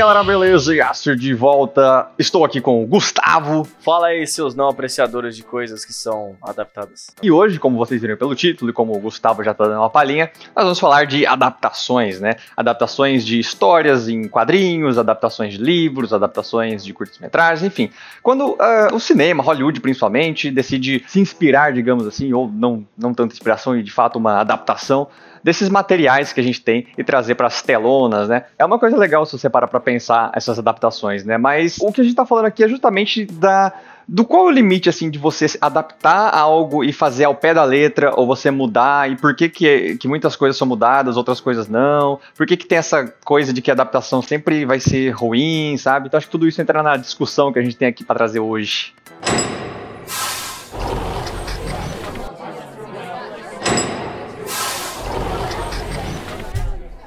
E galera, beleza? Yasser de volta. Estou aqui com o Gustavo. Fala aí, seus não apreciadores de coisas que são adaptadas. E hoje, como vocês viram pelo título e como o Gustavo já tá dando uma palhinha, nós vamos falar de adaptações, né? Adaptações de histórias em quadrinhos, adaptações de livros, adaptações de curtas-metragens, enfim. Quando uh, o cinema, Hollywood principalmente, decide se inspirar, digamos assim, ou não, não tanta inspiração e de fato uma adaptação desses materiais que a gente tem e trazer para as telonas, né? É uma coisa legal se você parar para pensar essas adaptações, né? Mas o que a gente está falando aqui é justamente da do qual é o limite assim de você adaptar algo e fazer ao pé da letra ou você mudar e por que que, que muitas coisas são mudadas, outras coisas não? Por que que tem essa coisa de que a adaptação sempre vai ser ruim, sabe? Então acho que tudo isso entra na discussão que a gente tem aqui para trazer hoje.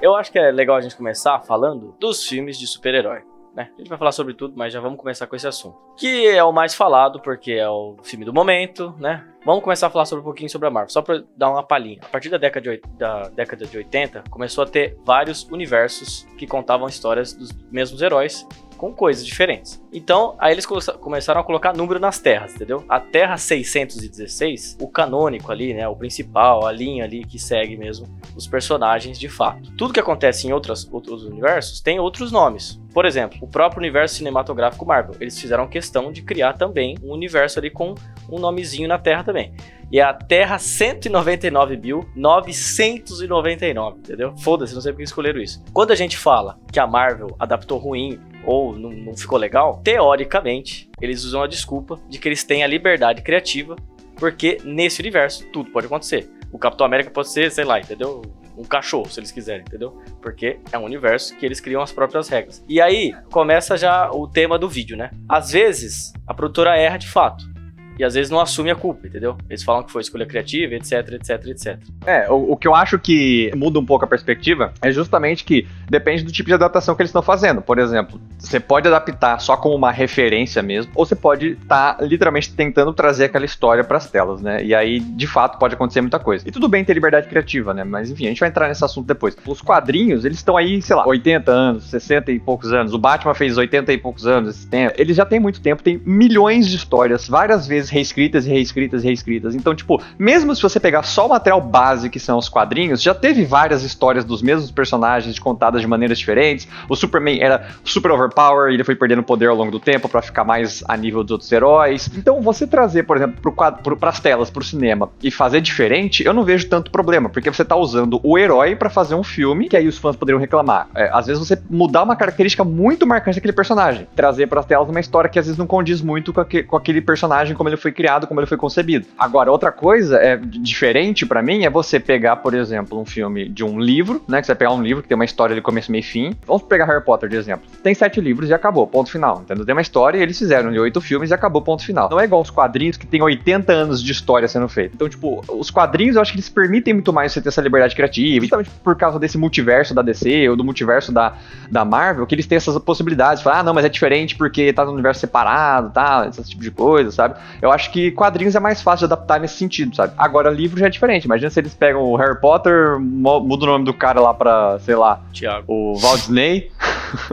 Eu acho que é legal a gente começar falando dos filmes de super-herói. Né? A gente vai falar sobre tudo, mas já vamos começar com esse assunto. Que é o mais falado, porque é o filme do momento, né? Vamos começar a falar sobre um pouquinho sobre a Marvel, só pra dar uma palhinha. A partir da década, de, da década de 80, começou a ter vários universos que contavam histórias dos mesmos heróis com coisas diferentes. Então, aí eles começaram a colocar número nas terras, entendeu? A Terra 616, o canônico ali, né, o principal, a linha ali que segue mesmo os personagens de fato. Tudo que acontece em outras, outros universos tem outros nomes. Por exemplo, o próprio universo cinematográfico Marvel, eles fizeram questão de criar também um universo ali com um nomezinho na Terra também. E é a Terra 199.999, entendeu? Foda-se, não sei porque escolheram isso. Quando a gente fala que a Marvel adaptou ruim ou não, não ficou legal, teoricamente, eles usam a desculpa de que eles têm a liberdade criativa, porque nesse universo tudo pode acontecer. O Capitão América pode ser, sei lá, entendeu? Um cachorro, se eles quiserem, entendeu? Porque é um universo que eles criam as próprias regras. E aí começa já o tema do vídeo, né? Às vezes a produtora erra de fato e às vezes não assume a culpa, entendeu? Eles falam que foi escolha criativa, etc, etc, etc. É, o, o, que eu acho que muda um pouco a perspectiva é justamente que depende do tipo de adaptação que eles estão fazendo. Por exemplo, você pode adaptar só como uma referência mesmo, ou você pode estar tá, literalmente tentando trazer aquela história para as telas, né? E aí, de fato, pode acontecer muita coisa. E tudo bem ter liberdade criativa, né? Mas enfim, a gente vai entrar nesse assunto depois. Os quadrinhos, eles estão aí, sei lá, 80 anos, 60 e poucos anos. O Batman fez 80 e poucos anos esse tempo. Eles já têm muito tempo, tem milhões de histórias, várias vezes vezes reescritas e reescritas e reescritas. Então, tipo, mesmo se você pegar só o material base que são os quadrinhos, já teve várias histórias dos mesmos personagens contadas de maneiras diferentes. O Superman era super overpower ele foi perdendo poder ao longo do tempo para ficar mais a nível dos outros heróis. Então, você trazer, por exemplo, para as telas, para o cinema e fazer diferente, eu não vejo tanto problema, porque você tá usando o herói para fazer um filme que aí os fãs poderiam reclamar. É, às vezes você mudar uma característica muito marcante daquele personagem, trazer para as telas uma história que às vezes não condiz muito com, com aquele personagem como ele foi criado, como ele foi concebido. Agora, outra coisa é diferente para mim é você pegar, por exemplo, um filme de um livro, né? Que você vai pegar um livro que tem uma história de começo, meio e fim. Vamos pegar Harry Potter de exemplo. Tem sete livros e acabou, ponto final. Entendeu? Tem uma história e eles fizeram de oito filmes e acabou, ponto final. Não é igual os quadrinhos que tem 80 anos de história sendo feita. Então, tipo, os quadrinhos eu acho que eles permitem muito mais você ter essa liberdade criativa, justamente por causa desse multiverso da DC ou do multiverso da, da Marvel, que eles têm essas possibilidades. Falar, ah, não, mas é diferente porque tá no universo separado, tá? Esse tipo de coisa, sabe? Eu acho que quadrinhos é mais fácil de adaptar nesse sentido, sabe? Agora, livro já é diferente. Imagina se eles pegam o Harry Potter, muda o nome do cara lá pra, sei lá, Tiago. o Walt Disney.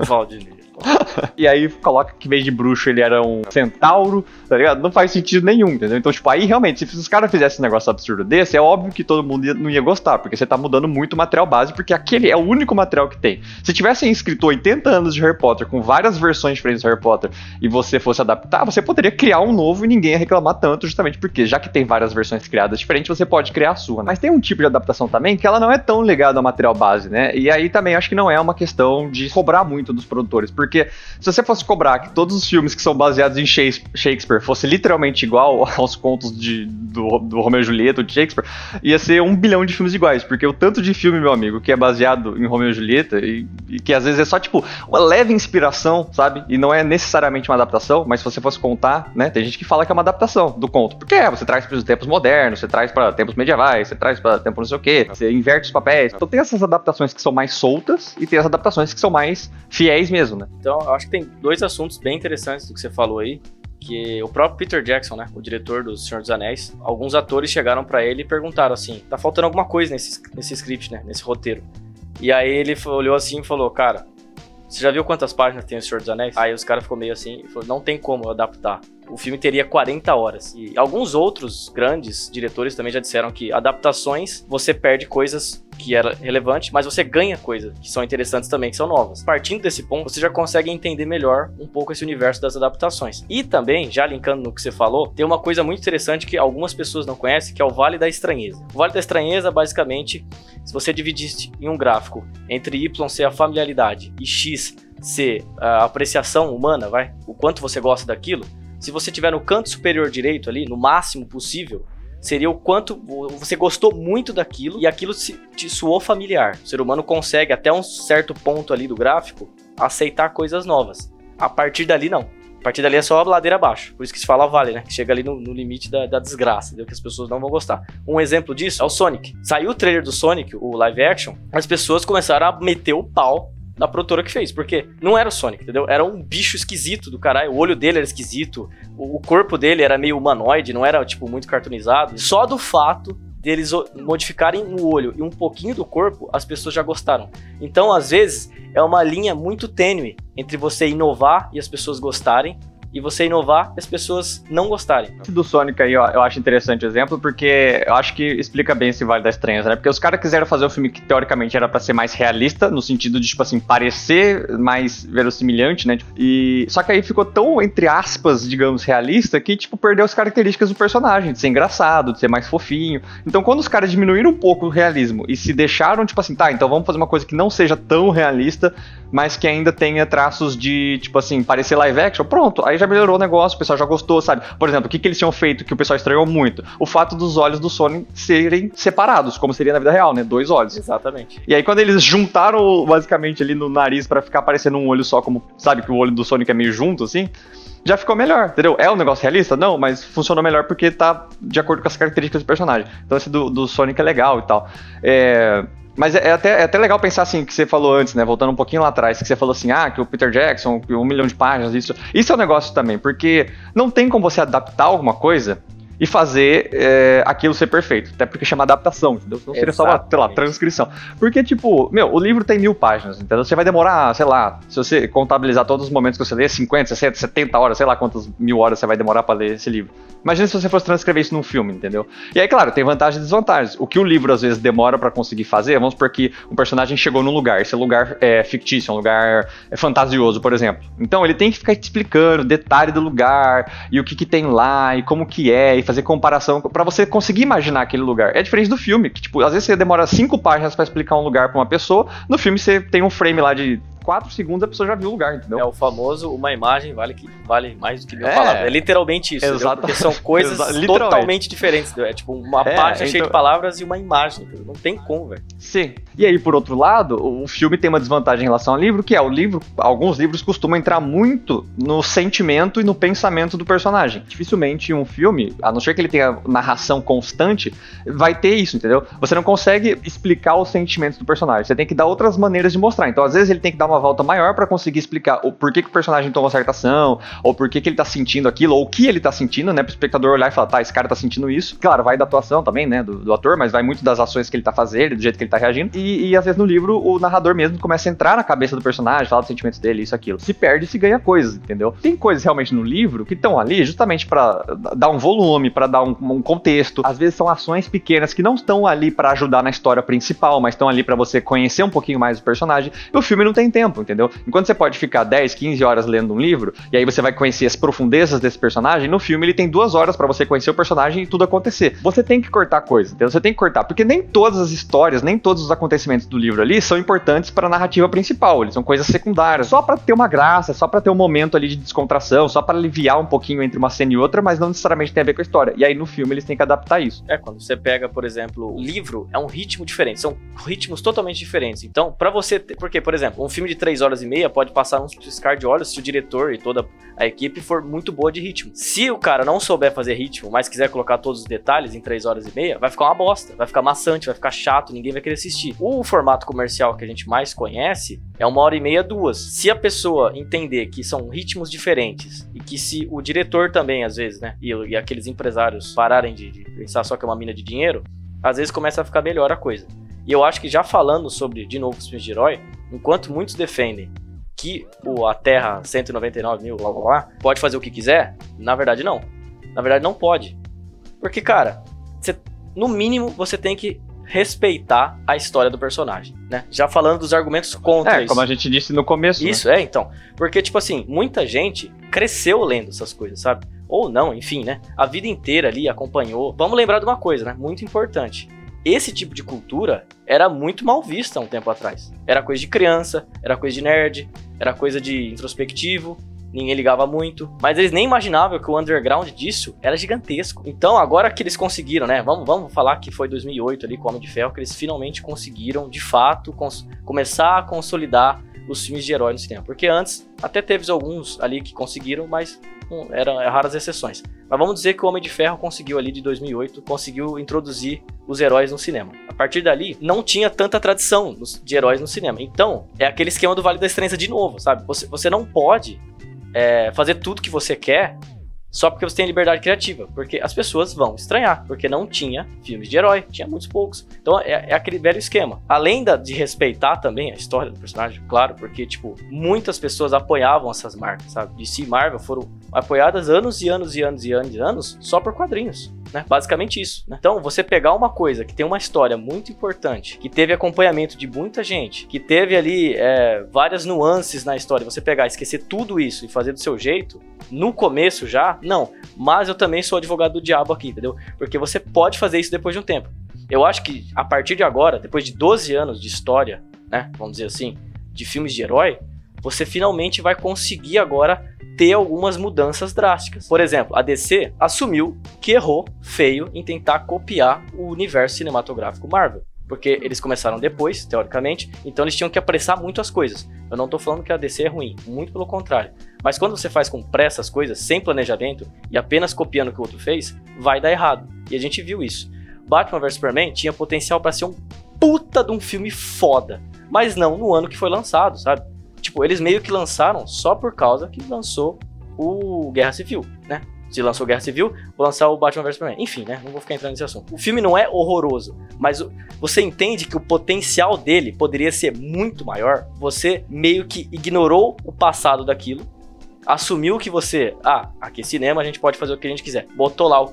Walt Disney. e aí coloca que em vez de bruxo ele era um centauro, tá ligado? Não faz sentido nenhum, entendeu? Então, tipo, aí realmente, se os caras fizessem um negócio absurdo desse, é óbvio que todo mundo ia, não ia gostar, porque você tá mudando muito o material base, porque aquele é o único material que tem. Se tivessem escrito 80 anos de Harry Potter com várias versões diferentes de Harry Potter e você fosse adaptar, você poderia criar um novo e ninguém ia reclamar tanto, justamente porque já que tem várias versões criadas diferentes, você pode criar a sua. Né? Mas tem um tipo de adaptação também que ela não é tão ligada ao material base, né? E aí também acho que não é uma questão de cobrar muito dos produtores, porque se você fosse cobrar que todos os filmes que são baseados em Shakespeare fosse literalmente igual aos contos de, do, do Romeo e Julieta, de Shakespeare, ia ser um bilhão de filmes iguais, porque o tanto de filme, meu amigo, que é baseado em Romeo e Julieta, e, e que às vezes é só, tipo, uma leve inspiração, sabe? E não é necessariamente uma adaptação, mas se você fosse contar, né? Tem gente que fala que é uma adaptação do conto. Porque é, você traz para os tempos modernos, você traz para tempos medievais, você traz para tempos não sei o quê, você inverte os papéis. Então tem essas adaptações que são mais soltas e tem as adaptações que são mais fiéis mesmo, né? Então eu acho que tem dois assuntos bem interessantes do que você falou aí. Que o próprio Peter Jackson, né, o diretor do Senhor dos Anéis, alguns atores chegaram para ele e perguntaram assim: tá faltando alguma coisa nesse, nesse script, né, nesse roteiro. E aí ele olhou assim e falou: cara, Você já viu quantas páginas tem o Senhor dos Anéis? Aí os caras ficou meio assim, falou, não tem como adaptar. O filme teria 40 horas. E alguns outros grandes diretores também já disseram que adaptações você perde coisas que era relevante, mas você ganha coisas que são interessantes também, que são novas. Partindo desse ponto, você já consegue entender melhor um pouco esse universo das adaptações. E também, já linkando no que você falou, tem uma coisa muito interessante que algumas pessoas não conhecem, que é o Vale da Estranheza. O Vale da Estranheza, basicamente, se você dividisse em um gráfico entre Y ser a familiaridade e X ser a apreciação humana, vai, o quanto você gosta daquilo, se você tiver no canto superior direito ali, no máximo possível, seria o quanto você gostou muito daquilo e aquilo te soou familiar. O ser humano consegue, até um certo ponto ali do gráfico, aceitar coisas novas. A partir dali, não. A partir dali é só a ladeira abaixo. Por isso que se fala vale, né? Que chega ali no, no limite da, da, desgraça, entendeu? Que as pessoas não vão gostar. Um exemplo disso é o Sonic. Saiu o trailer do Sonic, o live action, as pessoas começaram a meter o pau da produtora que fez, porque não era o Sonic, entendeu? Era um bicho esquisito do caralho, o olho dele era esquisito, o corpo dele era meio humanoide, não era, tipo, muito cartoonizado. Só do fato deles modificarem o olho e um pouquinho do corpo, as pessoas já gostaram. Então, às vezes, é uma linha muito tênue entre você inovar e as pessoas gostarem e você inovar e as pessoas não gostarem. Esse do Sonic aí, ó, eu acho interessante o exemplo, porque eu acho que explica bem esse Vale da Estranheza, né? Porque os caras quiseram fazer um filme que teoricamente era para ser mais realista, no sentido de, tipo assim, parecer mais verossimilhante, né? E só que aí ficou tão, entre aspas, digamos, realista, que, tipo, perdeu as características do personagem, de ser engraçado, de ser mais fofinho. Então, quando os caras diminuíram um pouco o realismo e se deixaram, tipo assim, tá, então vamos fazer uma coisa que não seja tão realista, mas que ainda tenha traços de, tipo assim, parecer live action, pronto, aí já melhorou o negócio, o pessoal já gostou, sabe? Por exemplo, o que, que eles tinham feito que o pessoal estranhou muito? O fato dos olhos do Sonic serem separados, como seria na vida real, né? Dois olhos. Exatamente. E aí, quando eles juntaram basicamente ali no nariz para ficar parecendo um olho só, como sabe que o olho do Sonic é meio junto, assim já ficou melhor, entendeu? É um negócio realista? Não, mas funcionou melhor porque tá de acordo com as características do personagem. Então esse do, do Sonic é legal e tal. É, mas é, é, até, é até legal pensar assim, que você falou antes, né? Voltando um pouquinho lá atrás, que você falou assim, ah, que o Peter Jackson, um milhão de páginas, isso. Isso é um negócio também, porque não tem como você adaptar alguma coisa e fazer é, aquilo ser perfeito. Até porque chama adaptação, entendeu? Não seria só uma, sei lá, transcrição. Porque, tipo, meu, o livro tem mil páginas, entendeu? Você vai demorar, sei lá, se você contabilizar todos os momentos que você lê, 50, 60, 70 horas, sei lá quantas mil horas você vai demorar para ler esse livro. Imagina se você fosse transcrever isso num filme, entendeu? E aí, claro, tem vantagens e desvantagens. O que o livro às vezes demora para conseguir fazer, vamos supor que um personagem chegou num lugar, esse lugar é fictício, um lugar é fantasioso, por exemplo. Então ele tem que ficar te explicando detalhe do lugar e o que, que tem lá e como que é e fazer comparação para você conseguir imaginar aquele lugar. É diferente do filme, que tipo, às vezes você demora cinco páginas para explicar um lugar para uma pessoa, no filme você tem um frame lá de 4 segundos a pessoa já viu o lugar, entendeu? É o famoso, uma imagem vale, que, vale mais do que mil é, palavras. É literalmente isso, exato. porque são coisas totalmente diferentes. É tipo uma é, página então... cheia de então- palavras e uma imagem. Entendeu? Não tem como, velho. Sim. E aí, por outro lado, o filme tem uma desvantagem em relação ao livro, que é o livro, alguns livros costumam entrar muito no sentimento e no pensamento do personagem. Dificilmente um filme, a não ser que ele tenha narração constante, vai ter isso, entendeu? Você não consegue explicar os sentimentos do personagem. Você tem que dar outras maneiras de mostrar. Então, às vezes, ele tem que dar uma volta maior para conseguir explicar o porquê que o personagem toma certa ação, ou porquê que ele tá sentindo aquilo, ou o que ele tá sentindo, né? Pro espectador olhar e falar, tá, esse cara tá sentindo isso. Claro, vai da atuação também, né? Do, do ator, mas vai muito das ações que ele tá fazendo, do jeito que ele tá reagindo. E, e, às vezes no livro o narrador mesmo começa a entrar na cabeça do personagem, falar dos sentimentos dele, isso, aquilo. Se perde, se ganha coisas, entendeu? Tem coisas realmente no livro que estão ali justamente para dar um volume, para dar um, um, contexto. Às vezes são ações pequenas que não estão ali para ajudar na história principal, mas estão ali para você conhecer um pouquinho mais o personagem. E o filme não tem tempo, entendeu? Enquanto você pode ficar 10, 15 horas lendo um livro, e aí você vai conhecer as profundezas desse personagem, no filme ele tem duas horas para você conhecer o personagem e tudo acontecer. Você tem que cortar coisas, entendeu? Você tem que cortar, porque nem todas as histórias, nem todos os acontecimentos do livro ali são importantes para a narrativa principal, eles são coisas secundárias, só para ter uma graça, só para ter um momento ali de descontração, só para aliviar um pouquinho entre uma cena e outra, mas não necessariamente tem a ver com a história. E aí no filme eles têm que adaptar isso. É, quando você pega, por exemplo, o livro, é um ritmo diferente, são ritmos totalmente diferentes. Então, para você ter, porque, por exemplo, um filme de 3 horas e meia pode passar um piscar de olhos se o diretor e toda a equipe for muito boa de ritmo. Se o cara não souber fazer ritmo, mas quiser colocar todos os detalhes em 3 horas e meia, vai ficar uma bosta, vai ficar maçante, vai ficar chato, ninguém vai querer assistir. O formato comercial que a gente mais conhece é uma hora e meia, duas. Se a pessoa entender que são ritmos diferentes e que se o diretor também, às vezes, né, e, e aqueles empresários pararem de, de pensar só que é uma mina de dinheiro, às vezes começa a ficar melhor a coisa. E eu acho que já falando sobre, de novo, os filmes de herói, enquanto muitos defendem que o, a Terra 199 mil, blá, blá, blá, pode fazer o que quiser? Na verdade, não. Na verdade, não pode. Porque, cara, você, no mínimo você tem que respeitar a história do personagem, né? Já falando dos argumentos contra é, isso. como a gente disse no começo. Isso, né? é, então. Porque, tipo assim, muita gente cresceu lendo essas coisas, sabe? Ou não, enfim, né? A vida inteira ali acompanhou. Vamos lembrar de uma coisa, né? Muito importante. Esse tipo de cultura era muito mal vista há um tempo atrás. Era coisa de criança, era coisa de nerd, era coisa de introspectivo, ninguém ligava muito, mas eles nem imaginavam que o underground disso era gigantesco. Então, agora que eles conseguiram, né? Vamos, vamos falar que foi 2008 ali com o Homem de Ferro, que eles finalmente conseguiram, de fato, começar a consolidar os filmes de herói no cinema. Porque antes, até teve alguns ali que conseguiram, mas hum, eram raras exceções. Mas vamos dizer que o Homem de Ferro conseguiu ali de 2008, conseguiu introduzir os heróis no cinema. A partir dali, não tinha tanta tradição de heróis no cinema. Então, é aquele esquema do Vale da Estranha de novo, sabe? Você, você não pode é, fazer tudo que você quer só porque você tem liberdade criativa. Porque as pessoas vão estranhar, porque não tinha filmes de herói, tinha muitos poucos. Então é, é aquele velho esquema. Além da, de respeitar também a história do personagem, claro, porque, tipo, muitas pessoas apoiavam essas marcas, sabe? DC e Marvel foram apoiadas anos e anos e anos e anos e anos só por quadrinhos. Né? Basicamente isso. Né? Então, você pegar uma coisa que tem uma história muito importante, que teve acompanhamento de muita gente, que teve ali é, várias nuances na história, você pegar, esquecer tudo isso e fazer do seu jeito, no começo já, não. Mas eu também sou advogado do diabo aqui, entendeu? Porque você pode fazer isso depois de um tempo. Eu acho que a partir de agora, depois de 12 anos de história, né, vamos dizer assim, de filmes de herói, você finalmente vai conseguir agora ter algumas mudanças drásticas. Por exemplo, a DC assumiu que errou feio em tentar copiar o universo cinematográfico Marvel. Porque eles começaram depois, teoricamente, então eles tinham que apressar muito as coisas. Eu não tô falando que a DC é ruim, muito pelo contrário. Mas quando você faz com pressa as coisas, sem planejamento e apenas copiando o que o outro fez, vai dar errado. E a gente viu isso. Batman vs Superman tinha potencial para ser um puta de um filme foda, mas não no ano que foi lançado, sabe? Tipo, eles meio que lançaram só por causa que lançou o Guerra Civil, né? Se lançou Guerra Civil, vou lançar o Batman vs Superman. Enfim, né? Não vou ficar entrando nesse assunto. O filme não é horroroso, mas você entende que o potencial dele poderia ser muito maior. Você meio que ignorou o passado daquilo, assumiu que você, ah, aqui é cinema, a gente pode fazer o que a gente quiser. Botou lá o,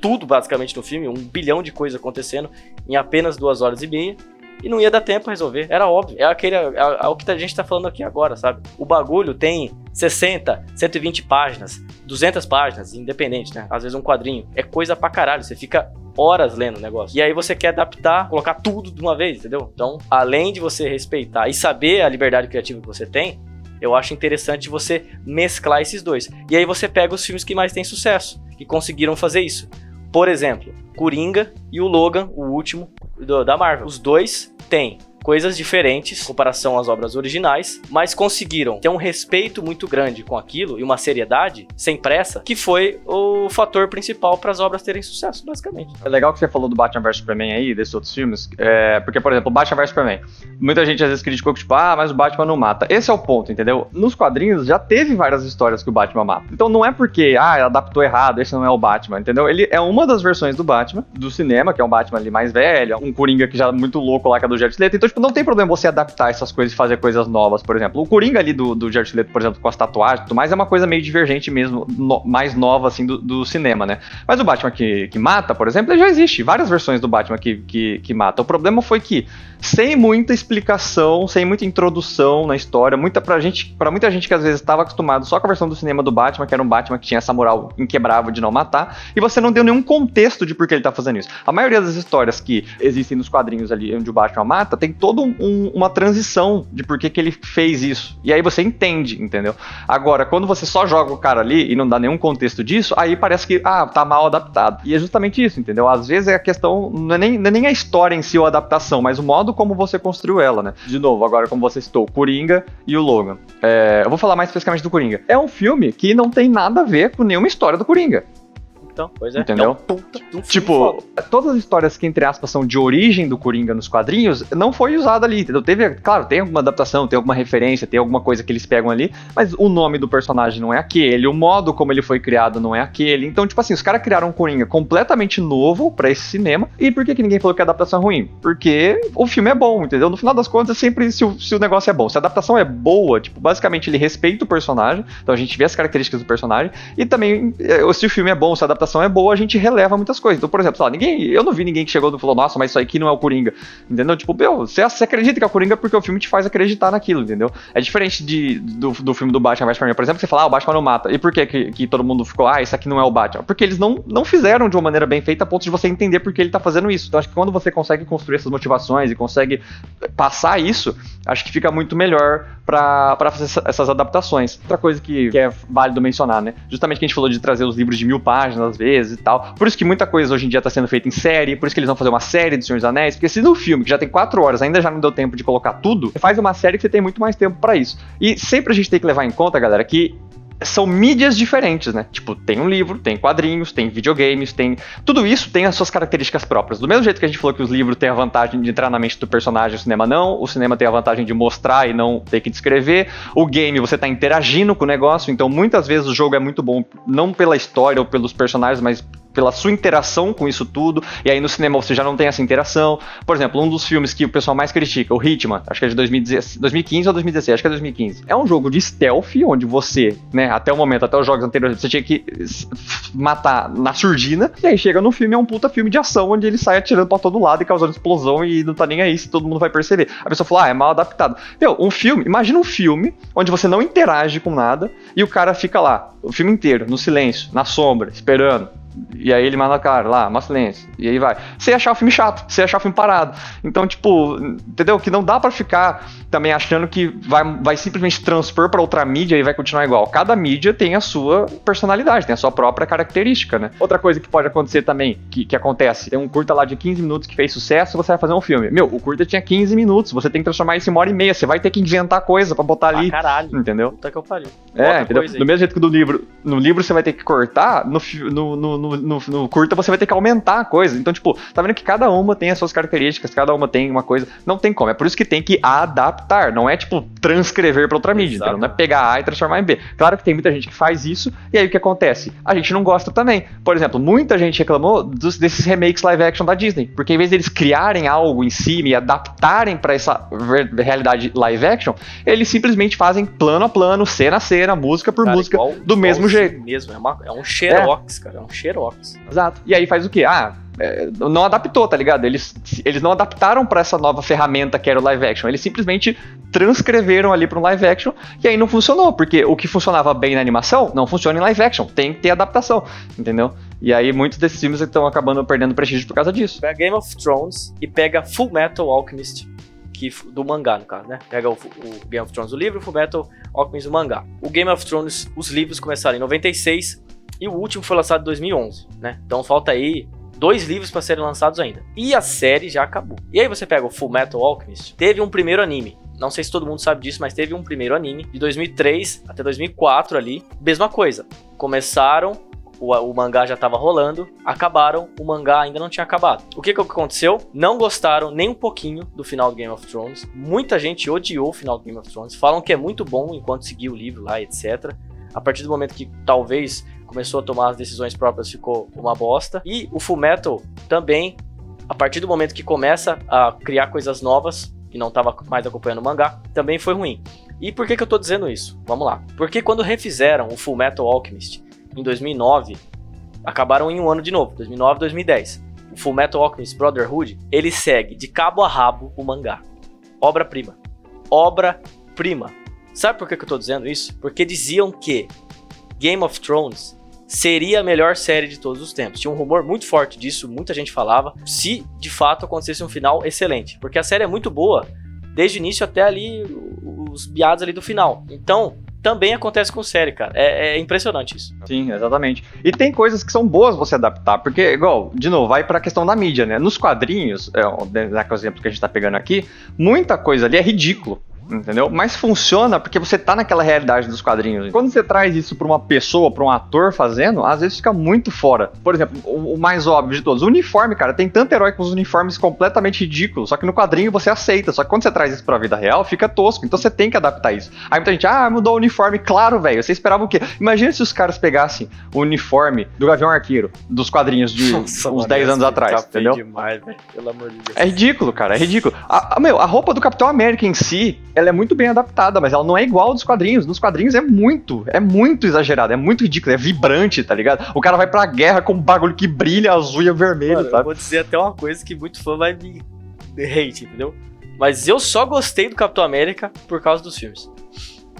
tudo basicamente no filme, um bilhão de coisas acontecendo em apenas duas horas e meia e não ia dar tempo a resolver. Era óbvio. É aquele é, é, o que a gente tá falando aqui agora, sabe? O bagulho tem 60, 120 páginas, 200 páginas, independente, né? Às vezes um quadrinho. É coisa pra caralho. Você fica horas lendo o negócio. E aí você quer adaptar, colocar tudo de uma vez, entendeu? Então, além de você respeitar e saber a liberdade criativa que você tem, eu acho interessante você mesclar esses dois. E aí você pega os filmes que mais têm sucesso, que conseguiram fazer isso. Por exemplo, Coringa e o Logan, o último do, da Marvel. Os dois têm coisas diferentes em comparação às obras originais, mas conseguiram ter um respeito muito grande com aquilo e uma seriedade sem pressa, que foi o fator principal para as obras terem sucesso, basicamente. É legal que você falou do Batman vs Superman aí, desses outros filmes, é, porque, por exemplo, Batman vs Superman, muita gente às vezes criticou que, tipo, ah, mas o Batman não mata. Esse é o ponto, entendeu? Nos quadrinhos já teve várias histórias que o Batman mata. Então não é porque, ah, adaptou errado, esse não é o Batman, entendeu? Ele é uma das versões do Batman, do cinema, que é um Batman ali mais velho, um Coringa que já é muito louco lá, que é do Jared Leto. Então, tipo, não tem problema você adaptar essas coisas e fazer coisas novas, por exemplo. O Coringa ali do, do Jared Leto, por exemplo, com as tatuagens e tudo mais, é uma coisa meio divergente mesmo, no, mais nova, assim, do, do, cinema, né? Mas o Batman que, que mata, por exemplo, já existe. Várias versões do Batman que, que, que mata. O problema foi que, sem muita explicação, sem muita introdução na história, muita pra gente, para muita gente que às vezes estava acostumado só com a versão do cinema do Batman, que era um Batman que tinha essa moral inquebrável de não matar, e você não deu nenhum contexto de por que ele tá fazendo isso. A maioria das histórias que existem nos quadrinhos ali onde o Batman mata, tem todo um, um, uma transição de por que, que ele fez isso. E aí você entende, entendeu? Agora, quando você só joga o cara ali e não dá nenhum contexto disso, aí parece que, ah, tá mal adaptado. E é justamente isso, entendeu? Às vezes é a questão, não é nem, não é nem a história em si ou a adaptação, mas o modo como você construiu ela, né? De novo, agora como você citou, Coringa e o Logan. É, eu vou falar mais especificamente do Coringa. É um filme que não tem nada a ver com nenhuma história do Coringa então. Pois é. Entendeu? É um puta de um Tipo, foda. todas as histórias que, entre aspas, são de origem do Coringa nos quadrinhos, não foi usado ali, entendeu? Teve, claro, tem alguma adaptação, tem alguma referência, tem alguma coisa que eles pegam ali, mas o nome do personagem não é aquele, o modo como ele foi criado não é aquele. Então, tipo assim, os caras criaram um Coringa completamente novo pra esse cinema. E por que, que ninguém falou que a adaptação é ruim? Porque o filme é bom, entendeu? No final das contas, é sempre se o, se o negócio é bom. Se a adaptação é boa, tipo, basicamente ele respeita o personagem, então a gente vê as características do personagem, e também, eh, se o filme é bom, se a adaptação é boa, a gente releva muitas coisas. Então, por exemplo, lá, ninguém, eu não vi ninguém que chegou e falou, nossa, mas isso aqui não é o Coringa, entendeu? Tipo, meu, você, você acredita que é o Coringa porque o filme te faz acreditar naquilo, entendeu? É diferente de, do, do filme do Batman vs Superman, por exemplo, você fala, ah, o Batman não mata. E por que, que que todo mundo ficou, ah, isso aqui não é o Batman? Porque eles não, não fizeram de uma maneira bem feita a ponto de você entender por que ele tá fazendo isso. Então, acho que quando você consegue construir essas motivações e consegue passar isso, acho que fica muito melhor pra fazer essa- essas adaptações. Outra coisa que, que é válido mencionar, né? Justamente que a gente falou de trazer os livros de mil páginas vezes e tal. Por isso que muita coisa hoje em dia tá sendo feita em série, por isso que eles vão fazer uma série do Senhor dos Anéis, porque se no filme, que já tem quatro horas, ainda já não deu tempo de colocar tudo, faz uma série que você tem muito mais tempo pra isso. E sempre a gente tem que levar em conta, galera, que são mídias diferentes, né? Tipo, tem um livro, tem quadrinhos, tem videogames, tem. Tudo isso tem as suas características próprias. Do mesmo jeito que a gente falou que os livros têm a vantagem de entrar na mente do personagem, o cinema não. O cinema tem a vantagem de mostrar e não ter que descrever. O game, você tá interagindo com o negócio, então muitas vezes o jogo é muito bom, não pela história ou pelos personagens, mas pela sua interação com isso tudo, e aí no cinema você já não tem essa interação. Por exemplo, um dos filmes que o pessoal mais critica, o Hitman, acho que é de 2016, 2015 ou 2016, acho que é 2015. É um jogo de stealth, onde você, né, até o momento, até os jogos anteriores, você tinha que matar na surdina, e aí chega no filme, é um puta filme de ação, onde ele sai atirando pra todo lado e causando explosão e não tá nem aí se todo mundo vai perceber. A pessoa fala, ah, é mal adaptado. Meu, um filme, imagina um filme onde você não interage com nada e o cara fica lá, o filme inteiro, no silêncio, na sombra, esperando. E aí ele manda, cara, lá, mó silêncio. E aí vai. Você achar o filme chato, você achar o filme parado. Então, tipo, entendeu? Que não dá pra ficar também achando que vai, vai simplesmente transpor pra outra mídia e vai continuar igual. Cada mídia tem a sua personalidade, tem a sua própria característica, né? Outra coisa que pode acontecer também, que, que acontece, tem um curta lá de 15 minutos que fez sucesso, você vai fazer um filme. Meu, o curta tinha 15 minutos, você tem que transformar isso em uma hora e meia, você vai ter que inventar coisa pra botar ali. Ah, caralho. Entendeu? Puta que eu pariu. É, entendeu? Do mesmo jeito que do livro, no livro você vai ter que cortar, no, no, no, no, no- no curta você vai ter que aumentar a coisa. Então, tipo, tá vendo que cada uma tem as suas características, cada uma tem uma coisa. Não tem como. É por isso que tem que adaptar. Não é, tipo, transcrever pra outra mídia. Entendeu? Não é pegar A e transformar em B. Claro que tem muita gente que faz isso, e aí o que acontece? A gente não gosta também. Por exemplo, muita gente reclamou dos- desses remakes live action da Disney. Porque em vez deles criarem algo em cima e adaptarem pra essa realidade live action, eles simplesmente fazem plano a plano, cena a cena, música por Cara, música, igual- do mesmo jeito. Mesmo, é, uma- é um xerox, cara. É um xerox. Exato. E aí faz o quê? Ah, é, não adaptou, tá ligado? Eles, eles não adaptaram pra essa nova ferramenta que era o live action. Eles simplesmente transcreveram ali pra um live action e aí não funcionou, porque o que funcionava bem na animação não funciona em live action. Tem que ter adaptação, entendeu? E aí muitos desses filmes estão acabando perdendo prestígio por causa disso. Pega Game of Thrones e pega Full Metal Alchemist, que, do mangá, no caso, né? Pega o, o Game of Thrones do livro e o Full Metal Alchemist do mangá. O Game of Thrones, os livros começaram em 96 e o último foi lançado em 2011, né? Então falta aí dois livros para serem lançados ainda. E a série já acabou. E aí você pega o Full Metal Alchemist, teve um primeiro anime. Não sei se todo mundo sabe disso, mas teve um primeiro anime de 2003 até 2004 ali. Mesma coisa. Começaram o, o mangá já tava rolando, acabaram, o mangá ainda não tinha acabado. O que que aconteceu? Não gostaram nem um pouquinho do final do Game of Thrones. Muita gente odiou o final do Game of Thrones. Falam que é muito bom enquanto seguia o livro lá, etc. A partir do momento que talvez começou a tomar as decisões próprias, ficou uma bosta. E o Fullmetal também, a partir do momento que começa a criar coisas novas, que não estava mais acompanhando o mangá, também foi ruim. E por que, que eu tô dizendo isso? Vamos lá. Porque quando refizeram o Fullmetal Alchemist em 2009, acabaram em um ano de novo, 2009 2010. O Fullmetal Alchemist Brotherhood, ele segue de cabo a rabo o mangá. Obra-prima. Obra-prima. Sabe por que, que eu tô dizendo isso? Porque diziam que Game of Thrones seria a melhor série de todos os tempos. Tinha um rumor muito forte disso, muita gente falava, se de fato acontecesse um final excelente. Porque a série é muito boa, desde o início até ali os biados ali do final. Então, também acontece com série, cara. É, é impressionante isso. Sim, exatamente. E tem coisas que são boas você adaptar, porque, igual, de novo, vai pra questão da mídia, né? Nos quadrinhos, é, o exemplo que a gente tá pegando aqui, muita coisa ali é ridículo. Entendeu? Mas funciona porque você tá naquela realidade dos quadrinhos. Quando você traz isso pra uma pessoa, pra um ator fazendo, às vezes fica muito fora. Por exemplo, o, o mais óbvio de todos, o uniforme, cara, tem tanto herói com os uniformes completamente ridículos, só que no quadrinho você aceita, só que quando você traz isso pra vida real, fica tosco, então você tem que adaptar isso. Aí muita gente, ah, mudou o uniforme, claro, velho, você esperava o quê? Imagina se os caras pegassem o uniforme do Gavião Arqueiro, dos quadrinhos de Nossa, uns 10 anos atrás, entendeu? Demais, Pelo amor de Deus. É ridículo, cara, é ridículo. A, a, meu, a roupa do Capitão América em si, ela é muito bem adaptada, mas ela não é igual dos quadrinhos. Nos quadrinhos é muito, é muito exagerado, é muito ridículo, é vibrante, tá ligado? O cara vai pra guerra com um bagulho que brilha azul e vermelho, Mano, sabe? Eu vou dizer até uma coisa que muito fã vai me hate, entendeu? Mas eu só gostei do Capitão América por causa dos filmes.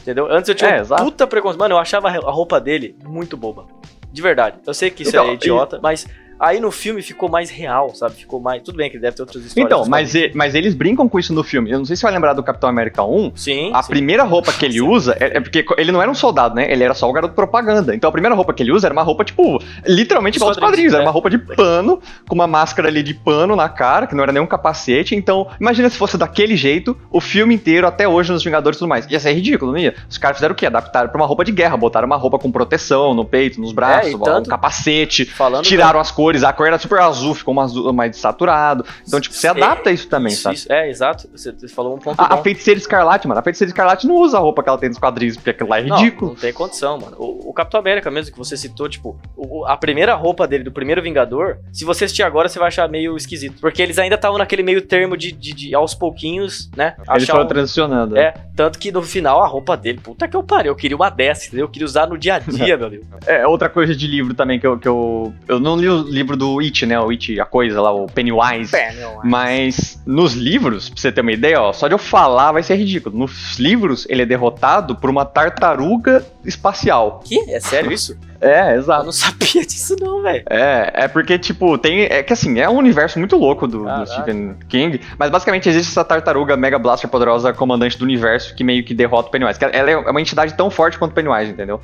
Entendeu? Antes eu tinha é, um puta preconceito. Mano, eu achava a roupa dele muito boba. De verdade. Eu sei que isso então, é idiota, e... mas Aí no filme ficou mais real, sabe? Ficou mais. Tudo bem que deve ter outras histórias. Então, mas, e, mas eles brincam com isso no filme. Eu não sei se você vai lembrar do Capitão América 1. Sim. A sim. primeira roupa que ele sim. usa é, é, porque ele não era um soldado, né? Ele era só o garoto propaganda. Então a primeira roupa que ele usa era uma roupa, tipo, literalmente igual aos quadrinhos. Era uma é. roupa de pano, com uma máscara ali de pano na cara, que não era nem um capacete. Então, imagina se fosse daquele jeito, o filme inteiro, até hoje, nos Vingadores e tudo mais. Ia ser ridículo, não ia? Os caras fizeram o quê? Adaptaram pra uma roupa de guerra, botaram uma roupa com proteção no peito, nos braços, é, tanto... um capacete, tiraram as cores, a cor era super azul, ficou mais, mais saturado. Então, tipo, você adapta isso também, isso, sabe? Isso, é, exato. Você falou um ponto a, a, feiticeira escarlate, mano. A feiticeira escarlate não usa a roupa que ela tem nos quadrinhos, porque aquilo lá é ridículo. Não, não tem condição, mano. O, o Capitão América mesmo, que você citou, tipo, o, a primeira roupa dele, do primeiro Vingador, se você assistir agora, você vai achar meio esquisito. Porque eles ainda estavam naquele meio termo de, de, de, aos pouquinhos, né? Eles foram um... transicionando. É, tanto que no final a roupa dele, puta que eu parei, eu queria uma dessa, entendeu? Eu queria usar no dia a dia, meu Deus. É, outra coisa de livro também que eu, que eu. Eu não li livro do It, né? O It, a coisa lá, o Pennywise. Pennywise. Mas nos livros, pra você ter uma ideia, ó, só de eu falar vai ser ridículo. Nos livros, ele é derrotado por uma tartaruga espacial. Que? É sério isso? É, exato. Eu não sabia disso, não, velho. É, é porque, tipo, tem. É que assim, é um universo muito louco do, do, Stephen King. Mas basicamente existe essa tartaruga Mega Blaster poderosa comandante do universo que meio que derrota o Pennywise. Ela é uma entidade tão forte quanto o Pennywise, entendeu?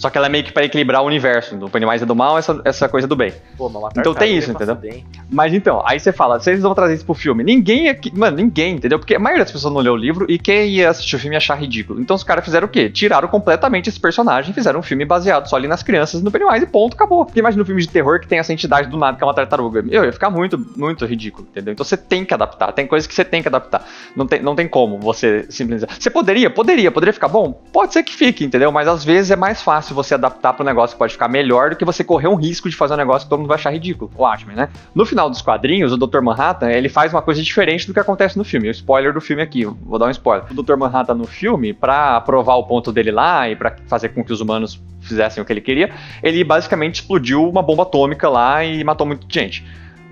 Só que ela é meio que para equilibrar o universo. Do Pennywise é do mal, essa, essa coisa do bem. Pô, mas então tem isso, entendeu? Bem. Mas então, aí você fala, vocês vão trazer isso pro filme. Ninguém aqui. Mano, ninguém, entendeu? Porque a maioria das pessoas não leu o livro e quem ia assistir o filme ia achar ridículo. Então os caras fizeram o quê? Tiraram completamente esse personagem e fizeram um filme baseado só ali nas crianças no Pennywise e ponto, acabou. Porque imagina um filme de terror que tem essa entidade do nada, que é uma tartaruga. Eu ia ficar muito, muito ridículo, entendeu? Então você tem que adaptar. Tem coisas que você tem que adaptar. Não tem, não tem como você simplesmente. Você poderia? Poderia. Poderia ficar bom? Pode ser que fique, entendeu? Mas às vezes é mais fácil você adaptar pro negócio que pode ficar melhor do que você correr um risco de fazer um negócio que todo mundo vai achar ridículo. O Watchmen, né? No final dos quadrinhos, o Dr. Manhattan, ele faz uma coisa diferente do que acontece no filme. O spoiler do filme aqui, vou dar um spoiler. O Dr. Manhattan no filme, para provar o ponto dele lá e para fazer com que os humanos fizessem o que ele queria, ele basicamente explodiu uma bomba atômica lá e matou muita gente.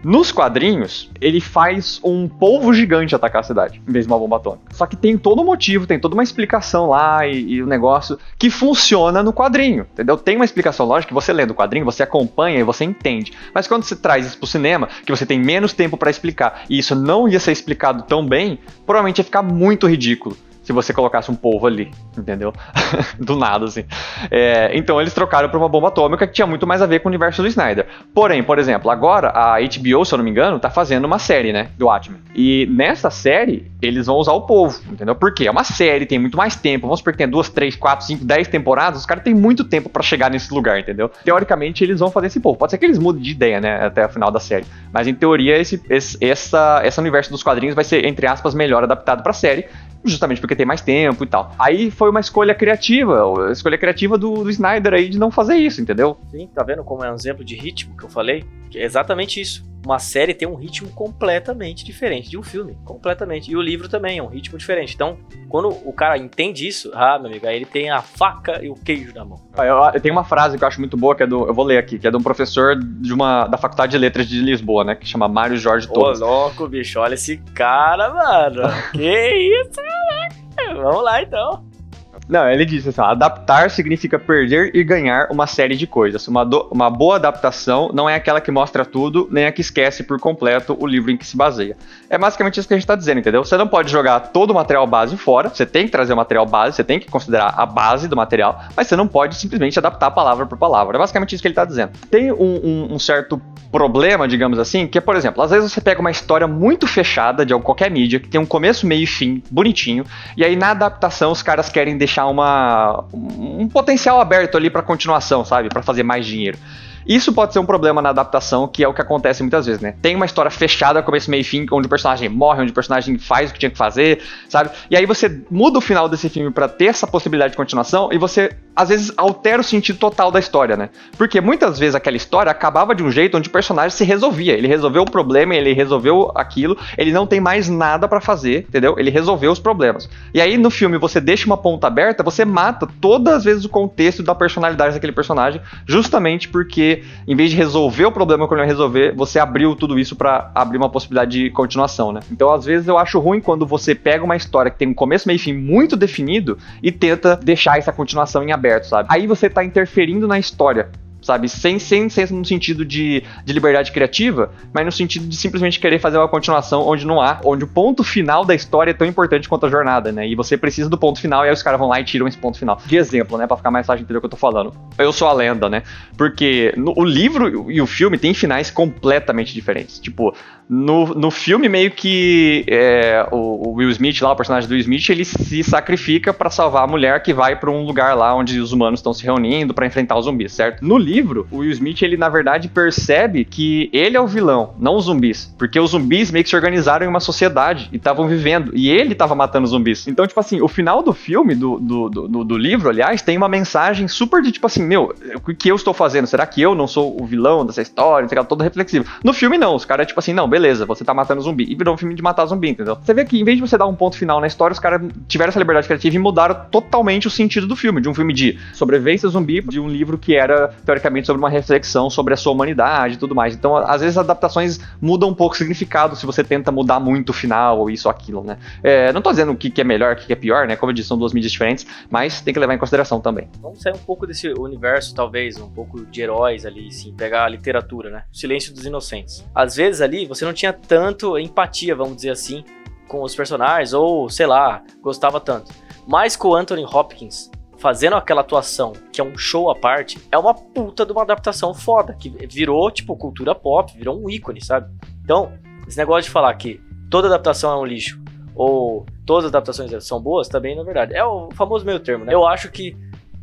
Nos quadrinhos, ele faz um polvo gigante atacar a cidade, em vez de uma bomba atômica. Só que tem todo um motivo, tem toda uma explicação lá e, o negócio que funciona no quadrinho, entendeu? Tem uma explicação lógica que você lê do quadrinho, você acompanha e você entende. Mas quando você traz isso pro cinema, que você tem menos tempo para explicar, e isso não ia ser explicado tão bem, provavelmente ia ficar muito ridículo se você colocasse um polvo ali, entendeu? do nada, assim. É, então eles trocaram para uma bomba atômica que tinha muito mais a ver com o universo do Snyder. Porém, por exemplo, agora a HBO, se eu não me engano, tá fazendo uma série, né? Do Watchmen. E nessa série, eles vão usar o polvo, entendeu? Porque é uma série, tem muito mais tempo. Vamos supor que tem duas, três, quatro, cinco, dez temporadas. Os caras têm muito tempo para chegar nesse lugar, entendeu? Teoricamente, eles vão fazer esse polvo. Pode ser que eles mudem de ideia, né? Até o final da série. Mas em teoria, esse, esse, essa, esse universo dos quadrinhos vai ser, entre aspas, melhor adaptado pra série justamente porque tem mais tempo e tal. Aí foi uma escolha criativa, escolha criativa do, do Snyder aí de não fazer isso, entendeu? Sim, tá vendo como é um exemplo de ritmo que eu falei? É exatamente isso. Uma série tem um ritmo completamente diferente de um filme, completamente. E o livro também é um ritmo diferente. Então, quando o cara entende isso, ah, meu amigo, aí ele tem a faca e o queijo na mão. Eu, eu tenho uma frase que eu acho muito boa, que é do, eu vou ler aqui, que é de um professor de uma da Faculdade de Letras de Lisboa, né, que chama Mário Jorge Torres. Ô, louco, bicho, olha esse cara, mano. que isso. Vamos lá, então. Não, ele disse assim: adaptar significa perder e ganhar uma série de coisas. Uma, do, uma boa adaptação não é aquela que mostra tudo, nem a que esquece por completo o livro em que se baseia. É basicamente isso que a gente está dizendo, entendeu? Você não pode jogar todo o material base fora, você tem que trazer o material base, você tem que considerar a base do material, mas você não pode simplesmente adaptar palavra por palavra. É basicamente isso que ele está dizendo. Tem um, um, um certo problema, digamos assim, que é, por exemplo, às vezes você pega uma história muito fechada de qualquer mídia, que tem um começo, meio e fim, bonitinho, e aí na adaptação os caras querem deixar uma, um potencial aberto ali para continuação, sabe? para fazer mais dinheiro. Isso pode ser um problema na adaptação, que é o que acontece muitas vezes, né? Tem uma história fechada, começo, meio e fim, onde o personagem morre, onde o personagem faz o que tinha que fazer, sabe? E aí você muda o final desse filme para ter essa possibilidade de continuação e você às vezes altera o sentido total da história, né? Porque muitas vezes aquela história acabava de um jeito onde o personagem se resolvia. Ele resolveu o problema, ele resolveu aquilo, ele não tem mais nada para fazer, entendeu? Ele resolveu os problemas. E aí no filme você deixa uma ponta aberta, você mata todas as vezes o contexto da personalidade daquele personagem, justamente porque em vez de resolver o problema que ele resolver, você abriu tudo isso para abrir uma possibilidade de continuação, né? Então, às vezes, eu acho ruim quando você pega uma história que tem um começo, meio e fim muito definido e tenta deixar essa continuação em aberto, sabe? Aí você tá interferindo na história sabe? Sem, sem, sem no sentido de, de liberdade criativa, mas no sentido de simplesmente querer fazer uma continuação onde não há, onde o ponto final da história é tão importante quanto a jornada, né? E você precisa do ponto final, e aí os caras vão lá e tiram esse ponto final. De exemplo, né? Pra ficar mais fácil de entender o que eu tô falando. Eu sou a lenda, né? Porque no, o livro e o filme tem finais completamente diferentes. Tipo, no, no filme, meio que é, o, o, Will Smith, lá, o personagem do Will Smith, ele se sacrifica para salvar a mulher que vai para um lugar lá onde os humanos estão se reunindo para enfrentar os zumbis, certo? No livro, o Will Smith, ele na verdade percebe que ele é o vilão, não os zumbis. Porque os zumbis meio que se organizaram em uma sociedade e estavam vivendo. E ele estava matando os zumbis. Então, tipo assim, o final do filme, do, do, do, do, livro, aliás, tem uma mensagem super de tipo assim: meu, o que eu estou fazendo? Será que eu não sou o vilão dessa história? Todo reflexivo. No filme, não. Os caras, tipo assim, não, beleza, você tá matando zumbi. E virou um filme de matar zumbi, entendeu? Você vê que em vez de você dar um ponto final na história, os caras tiveram essa liberdade criativa e mudaram totalmente o sentido do filme. De um filme de sobrevivência zumbi, de um livro que era, teoricamente, sobre uma reflexão sobre a sua humanidade e tudo mais. Então, às vezes, adaptações mudam um pouco o significado se você tenta mudar muito o final ou isso ou aquilo, né? É, não tô dizendo o que, que é melhor, o que, que é pior, né? Como eu disse, são duas mídias diferentes, mas tem que levar em consideração também. Vamos sair um pouco desse universo, talvez, um pouco de heróis ali, sim, pegar a literatura, né? O Silêncio dos Inocentes. Às vezes ali você não tinha tanto empatia, vamos dizer assim, com os personagens, ou sei lá, gostava tanto. Mas com o Anthony Hopkins fazendo aquela atuação, que é um show à parte, é uma puta de uma adaptação foda, que virou, tipo, cultura pop, virou um ícone, sabe? Então, esse negócio de falar que toda adaptação é um lixo, ou todas as adaptações são boas, também não é verdade. É o famoso meio termo, né? Eu acho que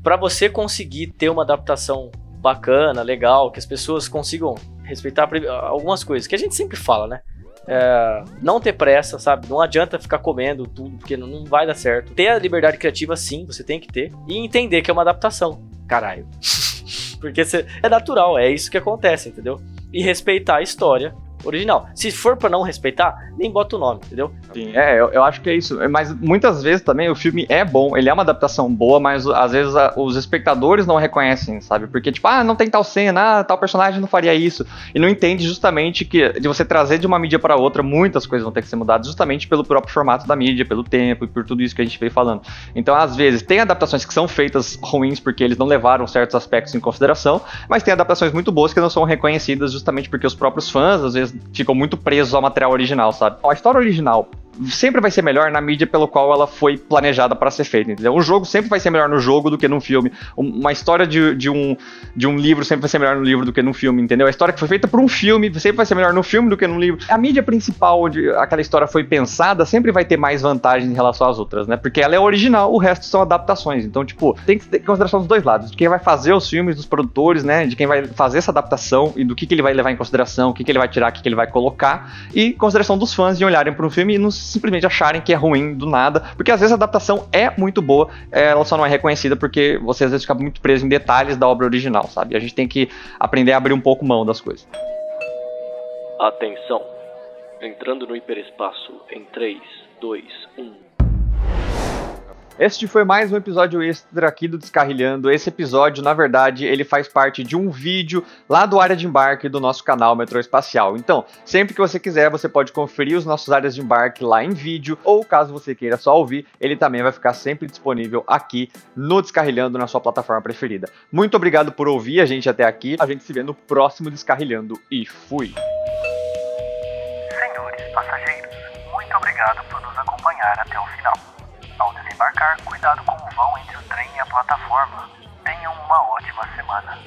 para você conseguir ter uma adaptação bacana, legal, que as pessoas consigam respeitar algumas coisas, que a gente sempre fala, né? É, não ter pressa, sabe? Não adianta ficar comendo tudo, porque não, não vai dar certo. Ter a liberdade criativa, sim, você tem que ter. E entender que é uma adaptação. Caralho. porque cê, é natural, é isso que acontece, entendeu? E respeitar a história original. Se for para não respeitar, nem bota o nome, entendeu? Sim, é, eu, eu, acho que é isso. Mas muitas vezes também o filme é bom, ele é uma adaptação boa, mas às vezes a, os espectadores não reconhecem, sabe? Porque, tipo, ah, não tem tal cena, ah, tal personagem não faria isso. E não entende justamente que de você trazer de uma mídia para outra, muitas coisas vão ter que ser mudadas justamente pelo próprio formato da mídia, pelo tempo e por tudo isso que a gente veio falando. Então, às vezes, tem adaptações que são feitas ruins porque eles não levaram certos aspectos em consideração, mas tem adaptações muito boas que não são reconhecidas justamente porque os próprios fãs, às vezes, ficam muito presos ao material original, sabe? A história original sempre vai ser melhor na mídia pelo qual ela foi planejada para ser feita, entendeu? Um jogo sempre vai ser melhor no jogo do que num filme. Uma história de, de, um, de um livro sempre vai ser melhor no livro do que num filme, entendeu? A história que foi feita por um filme sempre vai ser melhor no filme do que no livro. A mídia principal onde aquela história foi pensada sempre vai ter mais vantagens em relação às outras, né? Porque ela é original, o resto são adaptações. Então, tipo, tem que ter consideração dos dois lados. De quem vai fazer os filmes, dos produtores, né? De quem vai fazer essa adaptação e do que, que ele vai levar em consideração, o que, que ele vai tirar, o que, que ele vai colocar. E consideração dos fãs de olharem para um filme e não simplesmente acharem que é ruim do nada, porque às vezes a adaptação é muito boa, é, ela só não é reconhecida porque você às vezes fica muito preso em detalhes da obra original, sabe? A gente tem que aprender a abrir um pouco mão das coisas. Atenção! Entrando no hiperespaço em 3, 2, 1. Este foi mais um episódio extra aqui do Descarrilhando. Esse episódio, na verdade, ele faz parte de um vídeo lá do área de embarque do nosso canal Metrô Espacial. Então, sempre que você quiser, você pode conferir os nossos áreas de embarque lá em vídeo, ou caso você queira só ouvir, ele também vai ficar sempre disponível aqui no Descarrilhando na sua plataforma preferida. Muito obrigado por ouvir a gente até aqui. A gente se vê no próximo Descarrilhando e fui. Senhores passageiros, muito obrigado por nos acompanhar até embarcar, cuidado com o vão entre o trem e a plataforma. Tenham uma ótima semana.